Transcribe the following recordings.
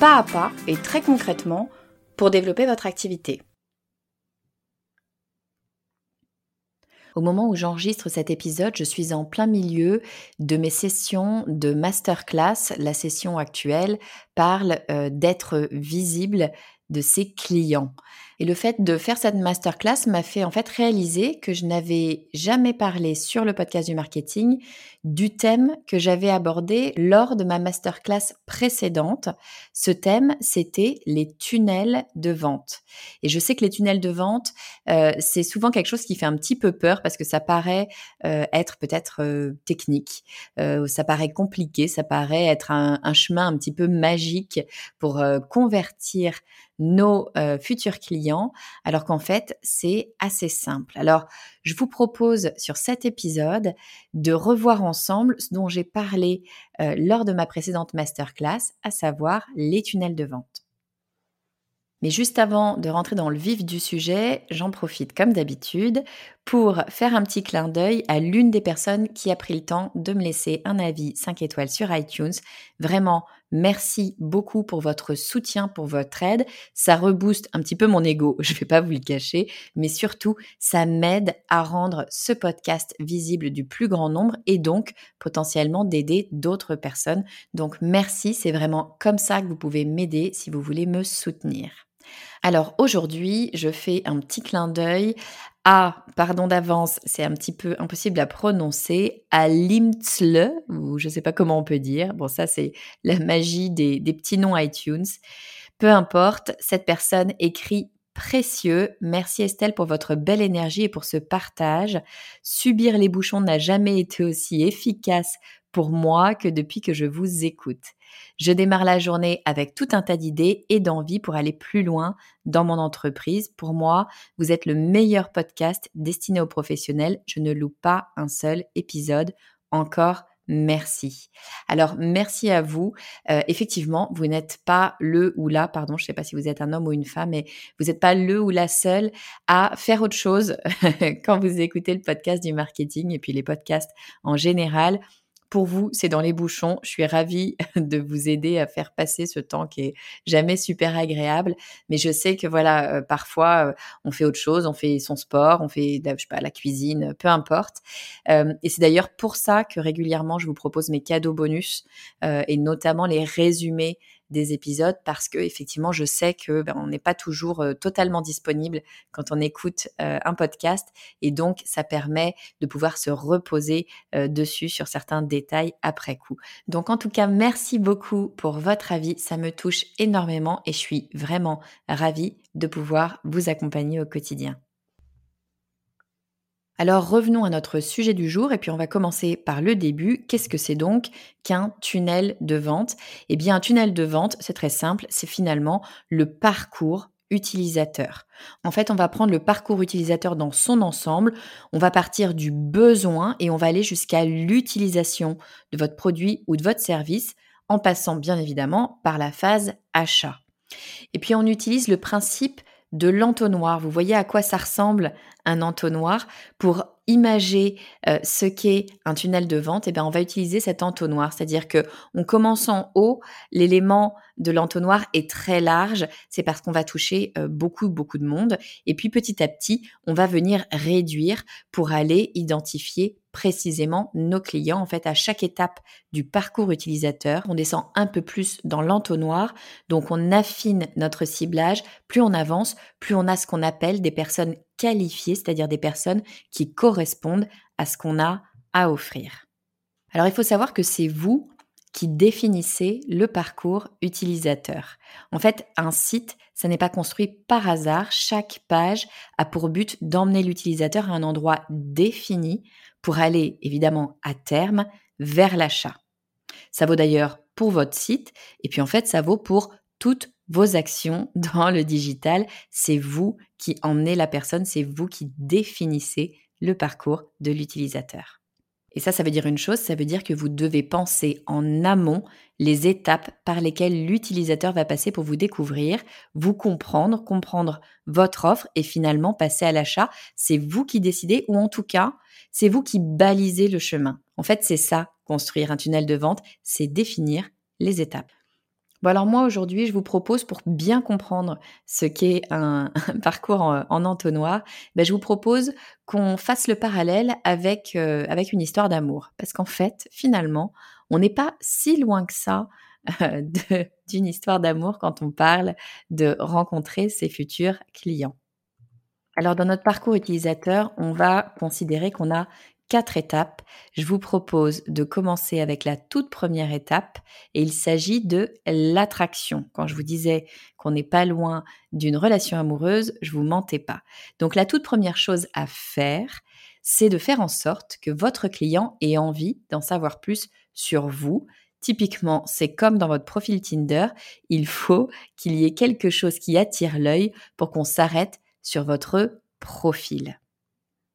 pas à pas et très concrètement pour développer votre activité. Au moment où j'enregistre cet épisode, je suis en plein milieu de mes sessions de masterclass. La session actuelle parle euh, d'être visible de ses clients. Et le fait de faire cette masterclass m'a fait en fait réaliser que je n'avais jamais parlé sur le podcast du marketing du thème que j'avais abordé lors de ma masterclass précédente. Ce thème, c'était les tunnels de vente. Et je sais que les tunnels de vente, euh, c'est souvent quelque chose qui fait un petit peu peur parce que ça paraît euh, être peut-être technique, ça paraît compliqué, ça paraît être un, chemin un petit peu magique pour convertir nos futurs clients, alors qu'en fait, c'est assez simple. Alors, je vous propose sur cet épisode de revoir ensemble ce dont j'ai parlé euh, lors de ma précédente masterclass, à savoir les tunnels de vente. Mais juste avant de rentrer dans le vif du sujet, j'en profite comme d'habitude pour faire un petit clin d'œil à l'une des personnes qui a pris le temps de me laisser un avis 5 étoiles sur iTunes. Vraiment, merci beaucoup pour votre soutien, pour votre aide. Ça rebooste un petit peu mon ego, je ne vais pas vous le cacher, mais surtout, ça m'aide à rendre ce podcast visible du plus grand nombre et donc potentiellement d'aider d'autres personnes. Donc merci, c'est vraiment comme ça que vous pouvez m'aider si vous voulez me soutenir. Alors aujourd'hui, je fais un petit clin d'œil à, pardon d'avance, c'est un petit peu impossible à prononcer, à ou je ne sais pas comment on peut dire. Bon, ça c'est la magie des, des petits noms iTunes. Peu importe, cette personne écrit précieux. Merci Estelle pour votre belle énergie et pour ce partage. Subir les bouchons n'a jamais été aussi efficace pour moi que depuis que je vous écoute. Je démarre la journée avec tout un tas d'idées et d'envie pour aller plus loin dans mon entreprise. Pour moi, vous êtes le meilleur podcast destiné aux professionnels. Je ne loupe pas un seul épisode. Encore merci. Alors, merci à vous. Euh, effectivement, vous n'êtes pas le ou la, pardon, je ne sais pas si vous êtes un homme ou une femme, mais vous n'êtes pas le ou la seule à faire autre chose quand vous écoutez le podcast du marketing et puis les podcasts en général. Pour vous, c'est dans les bouchons. Je suis ravie de vous aider à faire passer ce temps qui est jamais super agréable. Mais je sais que voilà, euh, parfois, euh, on fait autre chose, on fait son sport, on fait, je sais la cuisine, peu importe. Euh, et c'est d'ailleurs pour ça que régulièrement, je vous propose mes cadeaux bonus et notamment les résumés des épisodes parce que effectivement je sais que ben, on n'est pas toujours euh, totalement disponible quand on écoute euh, un podcast et donc ça permet de pouvoir se reposer euh, dessus sur certains détails après coup. Donc en tout cas merci beaucoup pour votre avis, ça me touche énormément et je suis vraiment ravie de pouvoir vous accompagner au quotidien. Alors revenons à notre sujet du jour et puis on va commencer par le début. Qu'est-ce que c'est donc qu'un tunnel de vente? Eh bien un tunnel de vente, c'est très simple, c'est finalement le parcours utilisateur. En fait, on va prendre le parcours utilisateur dans son ensemble, on va partir du besoin et on va aller jusqu'à l'utilisation de votre produit ou de votre service en passant bien évidemment par la phase achat. Et puis on utilise le principe de l'entonnoir. Vous voyez à quoi ça ressemble un entonnoir. Pour imager euh, ce qu'est un tunnel de vente, et eh bien on va utiliser cet entonnoir, c'est-à-dire que on commence en haut, l'élément de l'entonnoir est très large, c'est parce qu'on va toucher euh, beaucoup beaucoup de monde, et puis petit à petit on va venir réduire pour aller identifier précisément nos clients. En fait, à chaque étape du parcours utilisateur, on descend un peu plus dans l'entonnoir, donc on affine notre ciblage. Plus on avance, plus on a ce qu'on appelle des personnes qualifiées, c'est-à-dire des personnes qui correspondent à ce qu'on a à offrir. Alors il faut savoir que c'est vous qui définissez le parcours utilisateur. En fait, un site, ça n'est pas construit par hasard. Chaque page a pour but d'emmener l'utilisateur à un endroit défini pour aller évidemment à terme vers l'achat. Ça vaut d'ailleurs pour votre site et puis en fait, ça vaut pour toutes vos actions dans le digital. C'est vous qui emmenez la personne, c'est vous qui définissez le parcours de l'utilisateur. Et ça, ça veut dire une chose, ça veut dire que vous devez penser en amont les étapes par lesquelles l'utilisateur va passer pour vous découvrir, vous comprendre, comprendre votre offre et finalement passer à l'achat. C'est vous qui décidez ou en tout cas, c'est vous qui balisez le chemin. En fait, c'est ça, construire un tunnel de vente, c'est définir les étapes. Bon alors moi aujourd'hui je vous propose pour bien comprendre ce qu'est un, parcours en, entonnoir, ben, je vous propose qu'on fasse le parallèle avec, euh, avec une histoire d'amour. Parce qu'en fait finalement on n'est pas si loin que ça euh, d'une histoire d'amour quand on parle de rencontrer ses futurs clients. Alors dans notre parcours utilisateur, on va considérer qu'on a quatre étapes. Je vous propose de commencer avec la toute première étape et il s'agit de l'attraction. Quand je vous disais qu'on n'est pas loin d'une relation amoureuse, je vous mentais pas. Donc la toute première chose à faire, c'est de faire en sorte que votre client ait envie d'en savoir plus sur vous. Typiquement, c'est comme dans votre profil Tinder, il faut qu'il y ait quelque chose qui attire l'œil pour qu'on s'arrête sur votre profil.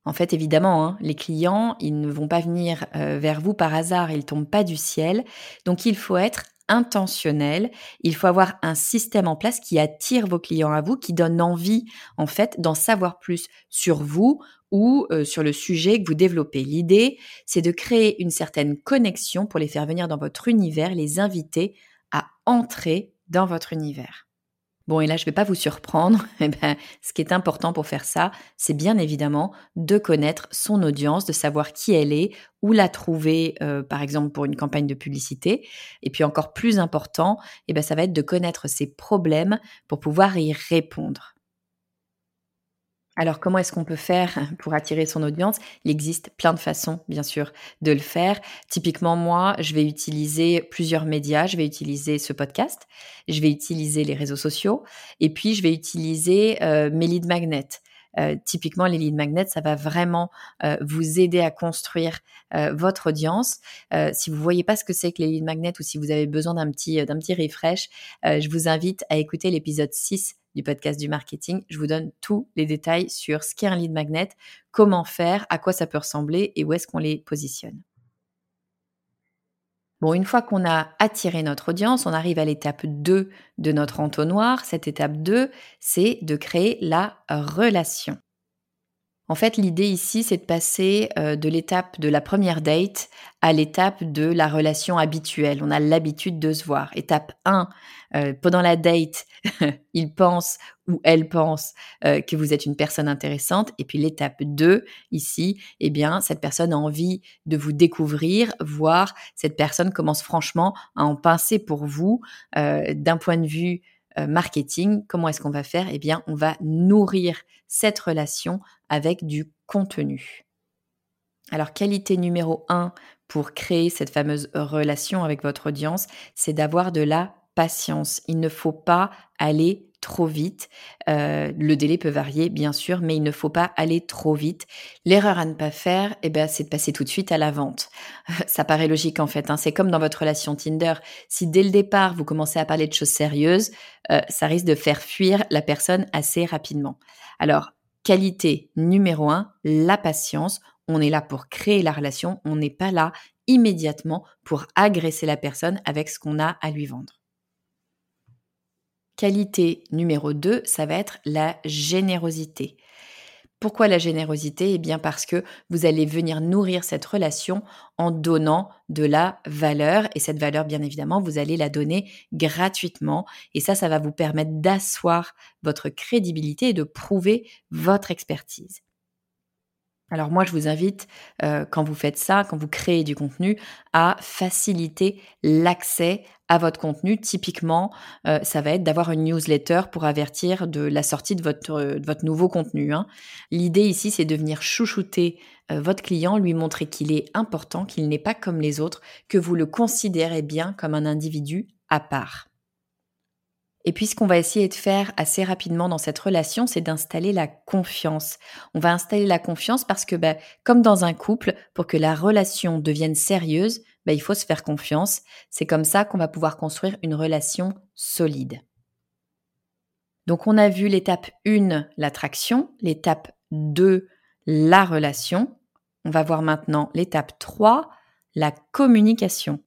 En fait, évidemment, hein, les clients, ils ne vont pas venir euh, vers vous par hasard, ils tombent pas du ciel. Donc, il faut être intentionnel. Il faut avoir un système en place qui attire vos clients à vous, qui donne envie, en fait, d'en savoir plus sur vous ou euh, sur le sujet que vous développez. L'idée, c'est de créer une certaine connexion pour les faire venir dans votre univers, les inviter à entrer dans votre univers. Bon, et là, je ne vais pas vous surprendre. Eh ben, ce qui est important pour faire ça, c'est bien évidemment de connaître son audience, de savoir qui elle est, où la trouver, euh, par exemple, pour une campagne de publicité. Et puis encore plus important, eh ben, ça va être de connaître ses problèmes pour pouvoir y répondre. Alors, comment est-ce qu'on peut faire pour attirer son audience? Il existe plein de façons, bien sûr, de le faire. Typiquement, moi, je vais utiliser plusieurs médias. Je vais utiliser ce podcast, je vais utiliser les réseaux sociaux, et puis je vais utiliser euh, mes lead magnets. Euh, typiquement, les lead magnets, ça va vraiment euh, vous aider à construire votre audience. si vous voyez pas ce que c'est que les lead magnets ou si vous avez besoin d'un petit, d'un petit refresh, je vous invite à écouter l'épisode 6 du podcast du marketing. Je vous donne tous les détails sur ce qu'est un lead magnet, comment faire, à quoi ça peut ressembler et où est-ce qu'on les positionne. Bon, une fois qu'on a attiré notre audience, on arrive à l'étape 2 de notre entonnoir. Cette étape 2, c'est de créer la relation. En fait, l'idée ici, c'est de passer euh, de l'étape de la première date à l'étape de la relation habituelle. On a l'habitude de se voir. Étape 1, euh, pendant la date, il pense ou elle pense euh, que vous êtes une personne intéressante. Et puis l'étape 2, ici, eh bien, cette personne a envie de vous découvrir, voir cette personne commence franchement à en pincer pour vous d'un point de vue marketing, comment est-ce qu'on va faire? Eh bien, on va nourrir cette relation avec du contenu. Alors, qualité numéro un pour créer cette fameuse relation avec votre audience, c'est d'avoir de la patience. Il ne faut pas aller trop vite. Euh, le délai peut varier, bien sûr, mais il ne faut pas aller trop vite. L'erreur à ne pas faire, eh ben, c'est de passer tout de suite à la vente. Ça paraît logique en fait. Hein. C'est comme dans votre relation Tinder. Si dès le départ, vous commencez à parler de choses sérieuses, euh, ça risque de faire fuir la personne assez rapidement. Alors, qualité numéro un, la patience. On est là pour créer la relation. On n'est pas là immédiatement pour agresser la personne avec ce qu'on a à lui vendre. Qualité numéro 2, ça va être la générosité. Pourquoi la générosité? Eh bien parce que vous allez venir nourrir cette relation en donnant de la valeur. Et cette valeur, bien évidemment, vous allez la donner gratuitement. Et ça, ça va vous permettre d'asseoir votre crédibilité et de prouver votre expertise. Alors moi, je vous invite, euh, quand vous faites ça, quand vous créez du contenu, à faciliter l'accès à votre contenu. Typiquement, euh, ça va être d'avoir une newsletter pour avertir de la sortie de votre, votre nouveau contenu. Hein. L'idée ici, c'est de venir chouchouter euh, votre client, lui montrer qu'il est important, qu'il n'est pas comme les autres, que vous le considérez bien comme un individu à part. Et puis ce qu'on va essayer de faire assez rapidement dans cette relation, c'est d'installer la confiance. On va installer la confiance parce que, bah, comme dans un couple, pour que la relation devienne sérieuse, bah, il faut se faire confiance. C'est comme ça qu'on va pouvoir construire une relation solide. Donc on a vu l'étape 1, l'attraction, l'étape 2, la relation. On va voir maintenant l'étape 3, la communication.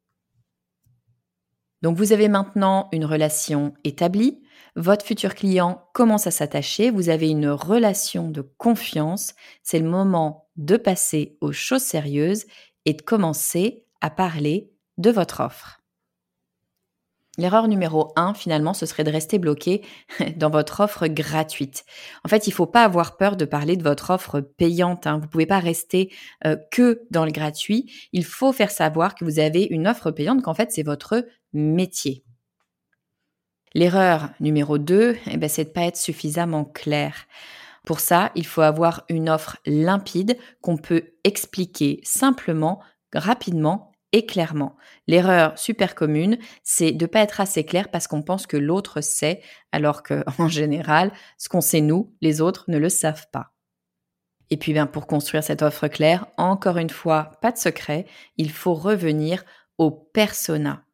Donc vous avez maintenant une relation établie, votre futur client commence à s'attacher, vous avez une relation de confiance, c'est le moment de passer aux choses sérieuses et de commencer à parler de votre offre. L'erreur numéro 1, finalement, ce serait de rester bloqué dans votre offre gratuite. En fait, il ne faut pas avoir peur de parler de votre offre payante. Hein. Vous ne pouvez pas rester euh, que dans le gratuit. Il faut faire savoir que vous avez une offre payante, qu'en fait, c'est votre métier. L'erreur numéro 2, eh ben, c'est de ne pas être suffisamment clair. Pour ça, il faut avoir une offre limpide qu'on peut expliquer simplement, rapidement et clairement. L'erreur super commune, c'est de ne pas être assez clair parce qu'on pense que l'autre sait, alors que en général, ce qu'on sait nous, les autres ne le savent pas. Et puis bien pour construire cette offre claire, encore une fois, pas de secret, il faut revenir au persona.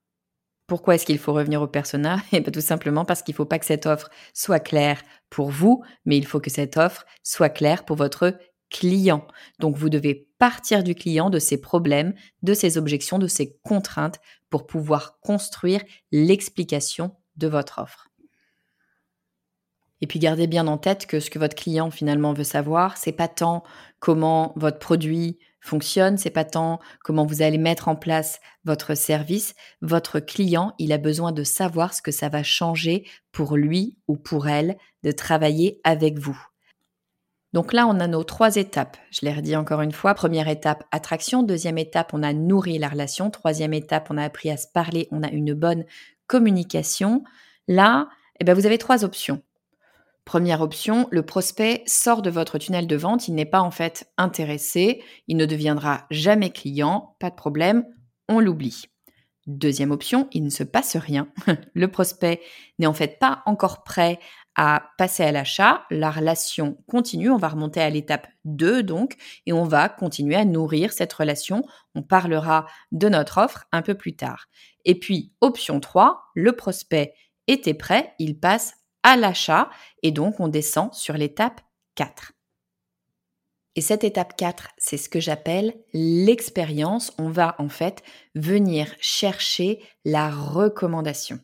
Pourquoi est-ce qu'il faut revenir au persona? Eh bien tout simplement parce qu'il ne faut pas que cette offre soit claire pour vous, mais il faut que cette offre soit claire pour votre client. Donc vous devez partir du client, de ses problèmes, de ses objections, de ses contraintes pour pouvoir construire l'explication de votre offre. Et puis gardez bien en tête que ce que votre client finalement veut savoir, c'est pas tant comment votre produit fonctionne, c'est pas tant comment vous allez mettre en place votre service. Votre client, il a besoin de savoir ce que ça va changer pour lui ou pour elle de travailler avec vous. Donc là, on a nos trois étapes. Je l'ai redit encore une fois. Première étape, attraction. Deuxième étape, on a nourri la relation. Troisième étape, on a appris à se parler. On a une bonne communication. Là, eh ben, vous avez trois options. Première option, le prospect sort de votre tunnel de vente. Il n'est pas en fait intéressé. Il ne deviendra jamais client. Pas de problème. On l'oublie. Deuxième option, il ne se passe rien. Le prospect n'est en fait pas encore prêt à passer à l'achat, la relation continue, on va remonter à l'étape 2 donc, et on va continuer à nourrir cette relation. On parlera de notre offre un peu plus tard. Et puis, option 3, le prospect était prêt, il passe à l'achat, et donc on descend sur l'étape 4. Et cette étape 4, c'est ce que j'appelle l'expérience. On va en fait venir chercher la recommandation.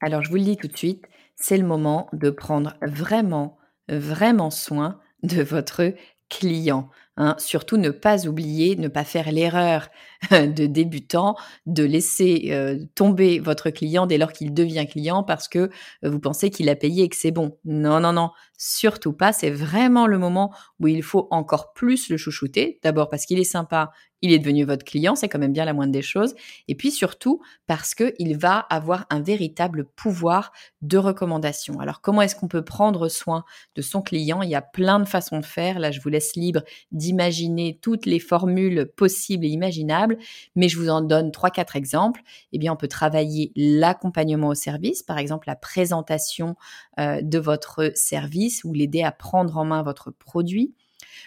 Alors je vous le dis tout de suite, c'est le moment de prendre vraiment, vraiment soin de votre client. Hein. Surtout ne pas oublier, ne pas faire l'erreur de débutant, de laisser euh, tomber votre client dès lors qu'il devient client parce que euh, vous pensez qu'il a payé et que c'est bon. Non, non, non, surtout pas. C'est vraiment le moment où il faut encore plus le chouchouter. D'abord parce qu'il est sympa il est devenu votre client, c'est quand même bien la moindre des choses. Et puis surtout parce qu'il va avoir un véritable pouvoir de recommandation. Alors comment est-ce qu'on peut prendre soin de son client? Il y a plein de façons de faire. Là, je vous laisse libre d'imaginer toutes les formules possibles et imaginables, mais je vous en donne trois, quatre exemples. Eh bien, on peut travailler l'accompagnement au service, par exemple la présentation euh, de votre service ou l'aider à prendre en main votre produit.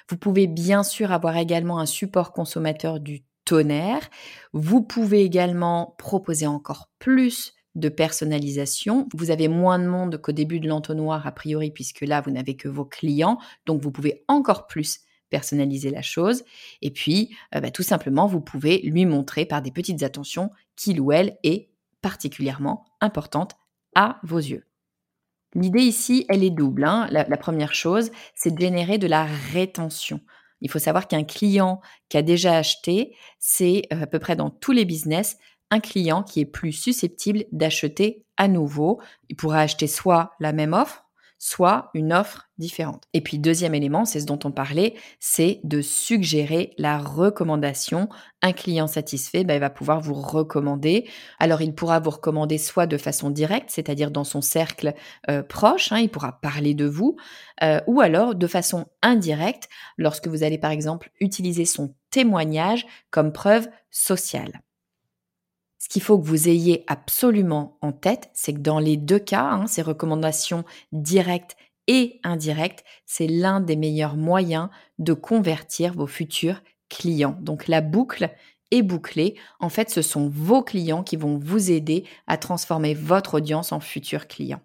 Vous pouvez bien sûr avoir également un support consommateur du tonnerre. Vous pouvez également proposer encore plus de personnalisation. Vous avez moins de monde qu'au début de l'entonnoir, a priori, puisque là, vous n'avez que vos clients. Donc, vous pouvez encore plus personnaliser la chose. Et puis, euh, bah, tout simplement, vous pouvez lui montrer par des petites attentions qu'il ou elle est particulièrement importante à vos yeux. L'idée ici, elle est double. Hein. La, la première chose, c'est de générer de la rétention. Il faut savoir qu'un client qui a déjà acheté, c'est euh, à peu près dans tous les business, un client qui est plus susceptible d'acheter à nouveau. Il pourra acheter soit la même offre, soit une offre différente. Et puis deuxième élément, c'est ce dont on parlait, c'est de suggérer la recommandation. Un client satisfait, ben, il va pouvoir vous recommander. Alors il pourra vous recommander soit de façon directe, c'est-à-dire dans son cercle euh, proche, hein, il pourra parler de vous, euh, ou alors de façon indirecte, lorsque vous allez par exemple utiliser son témoignage comme preuve sociale. Ce qu'il faut que vous ayez absolument en tête, c'est que dans les deux cas, hein, ces recommandations directes et indirectes, c'est l'un des meilleurs moyens de convertir vos futurs clients. Donc la boucle est bouclée. En fait, ce sont vos clients qui vont vous aider à transformer votre audience en futurs clients.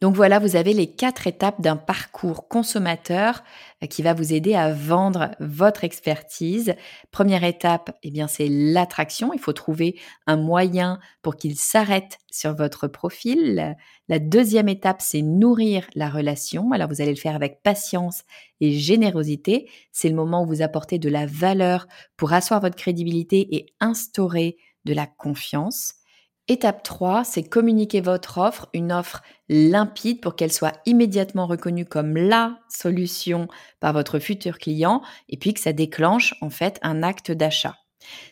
Donc voilà, vous avez les quatre étapes d'un parcours consommateur euh, qui va vous aider à vendre votre expertise. Première étape, eh bien c'est l'attraction. Il faut trouver un moyen pour qu'il s'arrête sur votre profil. La deuxième étape, c'est nourrir la relation. Alors vous allez le faire avec patience et générosité. C'est le moment où vous apportez de la valeur pour asseoir votre crédibilité et instaurer de la confiance. Étape 3, c'est communiquer votre offre, une offre limpide pour qu'elle soit immédiatement reconnue comme la solution par votre futur client et puis que ça déclenche en fait un acte d'achat.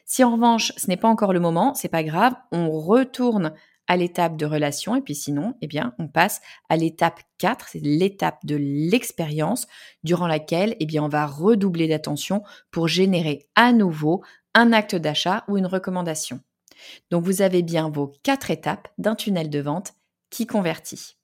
Si en revanche ce n'est pas encore le moment, c'est pas grave, on retourne à l'étape de relation et puis sinon, eh bien, on passe à l'étape 4, c'est l'étape de l'expérience durant laquelle eh bien, on va redoubler d'attention pour générer à nouveau un acte d'achat ou une recommandation. Donc vous avez bien vos quatre étapes d'un tunnel de vente qui convertit.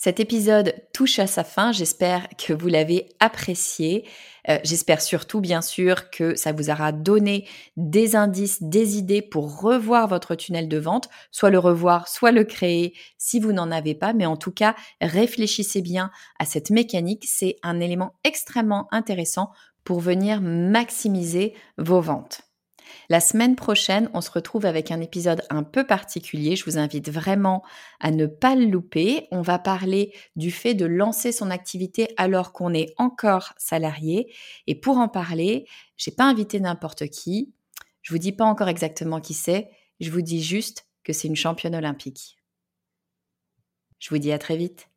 Cet épisode touche à sa fin, j'espère que vous l'avez apprécié. Euh, j'espère surtout bien sûr que ça vous aura donné des indices, des idées pour revoir votre tunnel de vente, soit le revoir, soit le créer si vous n'en avez pas, mais en tout cas réfléchissez bien à cette mécanique, c'est un élément extrêmement intéressant pour venir maximiser vos ventes. La semaine prochaine, on se retrouve avec un épisode un peu particulier. Je vous invite vraiment à ne pas le louper. On va parler du fait de lancer son activité alors qu'on est encore salarié. Et pour en parler, j'ai pas invité n'importe qui. Je vous dis pas encore exactement qui c'est. Je vous dis juste que c'est une championne olympique. Je vous dis à très vite.